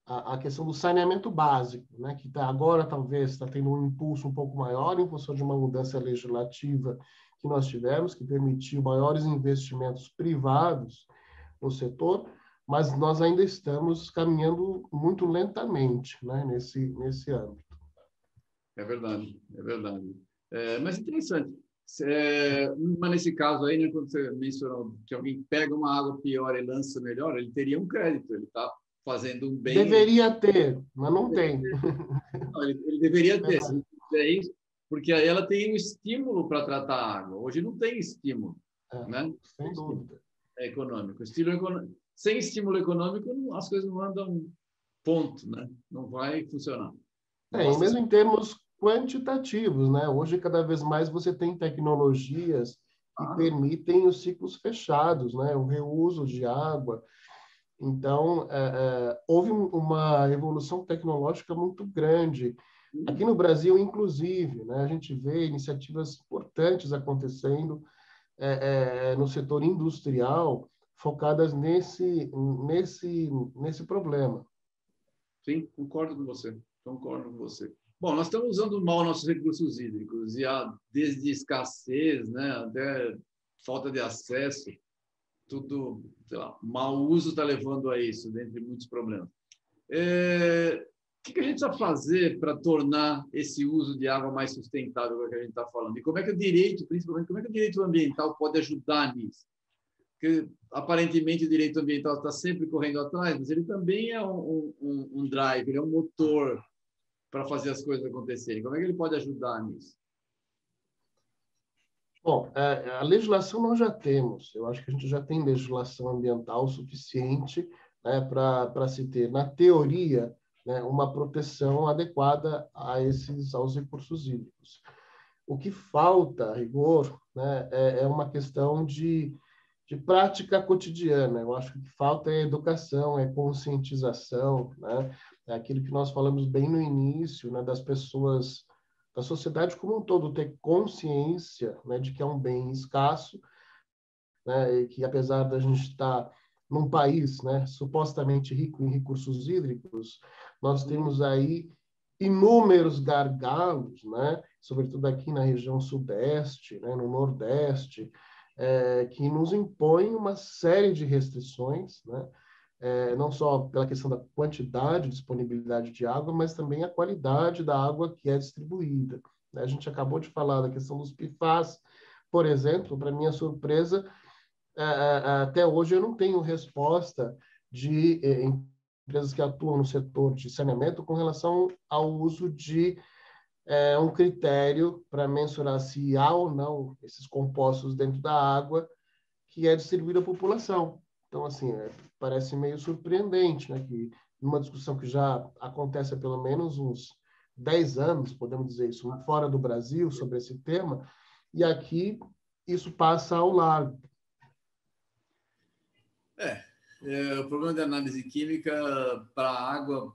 a, questão do saneamento básico, né, que tá, agora talvez está tendo um impulso um pouco maior em função de uma mudança legislativa que nós tivemos, que permitiu maiores investimentos privados no setor, mas nós ainda estamos caminhando muito lentamente né, nesse, nesse âmbito. É verdade, é verdade. É, mas interessante. É, mas nesse caso aí, né, quando você mencionou que alguém pega uma água pior e lança melhor, ele teria um crédito, ele está fazendo um bem. Deveria ter, mas não tem. Não, ele, ele, deveria ter, é isso, porque aí ela tem um estímulo para tratar a água. Hoje não tem estímulo, é, né? Sem dúvida. É econômico. Estilo econômico. Sem estímulo econômico, as coisas não andam ponto, né? Não vai funcionar. É, e mesmo em termos quantitativos, né? Hoje, cada vez mais, você tem tecnologias que ah. permitem os ciclos fechados, né? O reuso de água. Então, é, é, houve uma evolução tecnológica muito grande. Aqui no Brasil, inclusive, né, a gente vê iniciativas importantes acontecendo é, é no setor industrial focadas nesse, nesse, nesse problema. Sim, concordo com você. Concordo com você. Bom, nós estamos usando mal nossos recursos hídricos, e há, desde escassez né, até falta de acesso, tudo, sei lá, mau uso está levando a isso, dentre muitos problemas. É, o que a gente precisa fazer para tornar esse uso de água mais sustentável, que a gente está falando? E como é que o direito, principalmente, como é que o direito ambiental pode ajudar nisso? Porque, aparentemente, o direito ambiental está sempre correndo atrás, mas ele também é um, um, um drive, ele é um motor para fazer as coisas acontecerem? Como é que ele pode ajudar nisso? Bom, é, a legislação nós já temos. Eu acho que a gente já tem legislação ambiental suficiente né, para se ter, na teoria, né, uma proteção adequada a esses aos recursos hídricos. O que falta, a rigor, né, é, é uma questão de, de prática cotidiana. Eu acho que o que falta é educação, é conscientização, né? é aquilo que nós falamos bem no início, né, das pessoas, da sociedade como um todo, ter consciência né, de que é um bem escasso, né, e que apesar da gente estar num país né, supostamente rico em recursos hídricos, nós temos aí inúmeros gargalos, né, sobretudo aqui na região sudeste, né, no nordeste, é, que nos impõem uma série de restrições, né, é, não só pela questão da quantidade, disponibilidade de água, mas também a qualidade da água que é distribuída. Né? A gente acabou de falar da questão dos PFAS, por exemplo, para minha surpresa, é, é, até hoje eu não tenho resposta de empresas que atuam no setor de saneamento com relação ao uso de é, um critério para mensurar se há ou não esses compostos dentro da água que é distribuída à população. Então, assim, é, parece meio surpreendente, né? Que numa discussão que já acontece há pelo menos uns 10 anos, podemos dizer isso, fora do Brasil, sobre esse tema, e aqui isso passa ao largo. É, é o problema de análise química para a água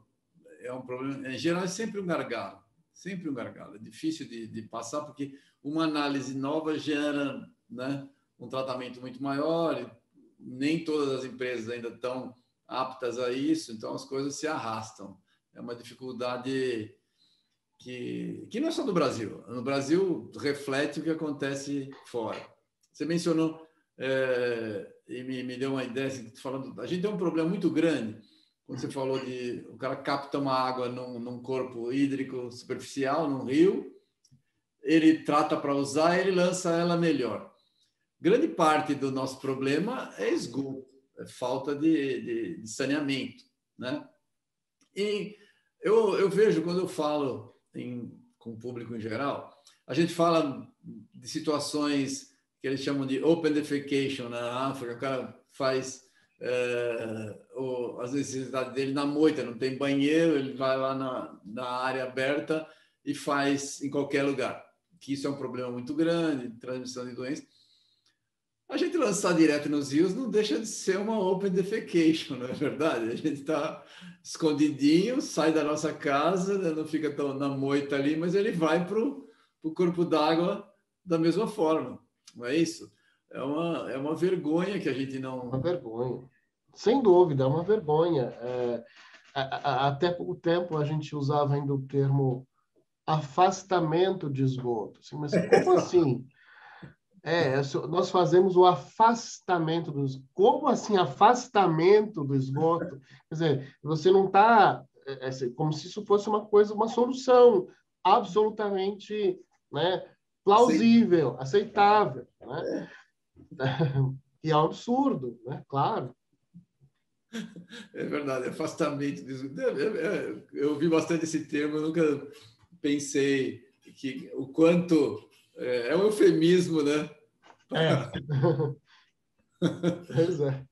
é um problema, em geral, é sempre um gargalo, sempre um gargalo. É difícil de, de passar, porque uma análise nova gera né, um tratamento muito maior, nem todas as empresas ainda estão aptas a isso, então as coisas se arrastam. É uma dificuldade que, que não é só do Brasil. No Brasil, reflete o que acontece fora. Você mencionou é, e me, me, deu uma ideia, assim, falando, a gente tem um problema muito grande quando você falou de o cara capta uma água num, num corpo hídrico superficial, num rio, ele trata para usar, ele lança ela melhor grande parte do nosso problema é esgoto, é falta de, de, de saneamento, né? E eu, eu vejo quando eu falo em, com o público em geral, a gente fala de situações que eles chamam de open defecation na África, o cara faz é, o, as necessidades dele na moita, não tem banheiro, ele vai lá na, na área aberta e faz em qualquer lugar. Que isso é um problema muito grande, transmissão de doenças. A gente lançar direto nos rios não deixa de ser uma open defecation, não é verdade? A gente está escondidinho, sai da nossa casa, né? não fica tão na moita ali, mas ele vai para o corpo d'água da mesma forma, não é isso? É uma, é uma vergonha que a gente não. Uma vergonha. Sem dúvida, é uma vergonha. É, até pouco tempo a gente usava ainda o termo afastamento de esgoto. Assim, mas como assim? É, nós fazemos o afastamento dos. Como assim afastamento do esgoto? Quer dizer, você não está é, é, como se isso fosse uma coisa, uma solução absolutamente, né, plausível, aceitável, né? É. E é um absurdo, né? Claro. É verdade, afastamento. Eu ouvi bastante esse termo, eu nunca pensei que o quanto é, é um eufemismo, né? É. pois é.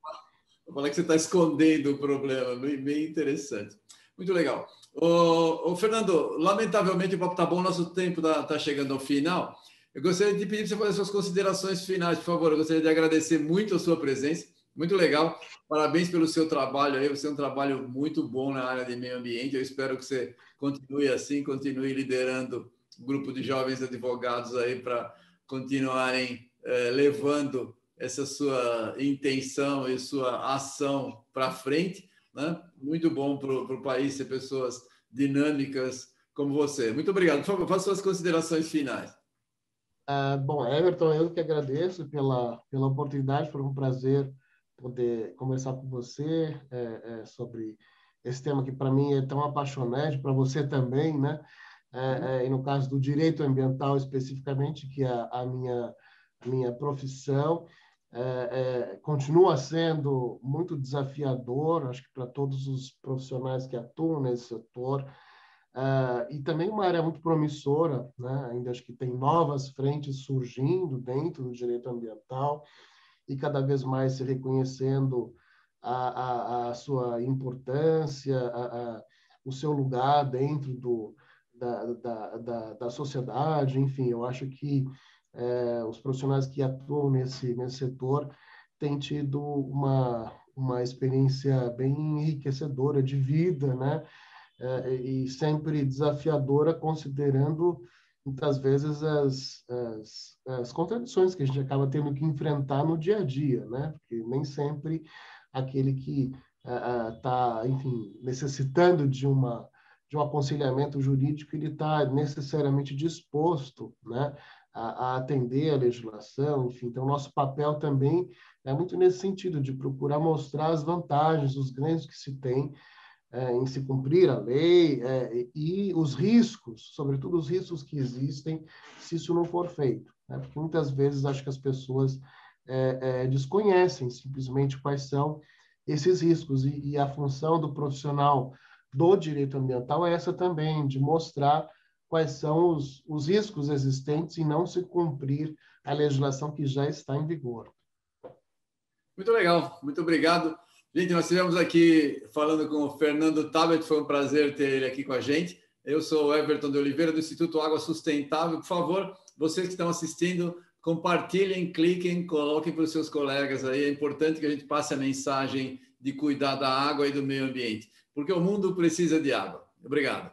Falar que você está escondendo o problema, bem interessante. Muito legal. Ô, ô, Fernando, lamentavelmente o papo está bom, nosso tempo está tá chegando ao final. Eu gostaria de pedir para você fazer suas considerações finais, por favor. Eu gostaria de agradecer muito a sua presença, muito legal. Parabéns pelo seu trabalho aí, você é um trabalho muito bom na área de meio ambiente. Eu espero que você continue assim, continue liderando o grupo de jovens advogados aí para continuarem eh, levando essa sua intenção e sua ação para frente. Né? Muito bom para o país ter pessoas dinâmicas como você. Muito obrigado. Por favor, faça suas considerações finais. Uh, bom, Everton, eu que agradeço pela, pela oportunidade, foi um prazer poder conversar com você é, é, sobre esse tema que para mim é tão apaixonante, para você também, né? É, é, e no caso do direito ambiental especificamente, que é a minha, a minha profissão, é, continua sendo muito desafiador, acho que para todos os profissionais que atuam nesse setor, é, e também uma área muito promissora, né? ainda acho que tem novas frentes surgindo dentro do direito ambiental, e cada vez mais se reconhecendo a, a, a sua importância, a, o seu lugar dentro do, da, da, da, da sociedade, enfim, eu acho que é, os profissionais que atuam nesse, nesse setor têm tido uma, uma experiência bem enriquecedora de vida, né? É, e sempre desafiadora, considerando muitas vezes as, as, as, contradições que a gente acaba tendo que enfrentar no dia a dia, né? Porque nem sempre aquele que está, enfim, necessitando de uma de um aconselhamento jurídico, ele está necessariamente disposto né, a, a, atender a legislação, enfim. Então, nosso papel também é muito nesse sentido, de procurar mostrar as vantagens, os ganhos que se tem é, em se cumprir a lei é, e os riscos, sobretudo os riscos que existem se isso não for feito. Né? Porque muitas vezes acho que as pessoas é, é desconhecem simplesmente quais são esses riscos e, e a função do profissional do direito ambiental é essa também, de mostrar quais são os, os riscos existentes e não se cumprir a legislação que já está em vigor. Muito legal, muito obrigado. Gente, nós estivemos aqui falando com o Fernando Tabet, foi um prazer ter ele aqui com a gente. Eu sou o Everton de Oliveira, do Instituto Água Sustentável. Por favor, vocês que estão assistindo, compartilhem, cliquem, coloquem para os seus colegas aí. É importante que a gente passe a mensagem de cuidar da água e do meio ambiente porque o mundo precisa de água. Obrigado.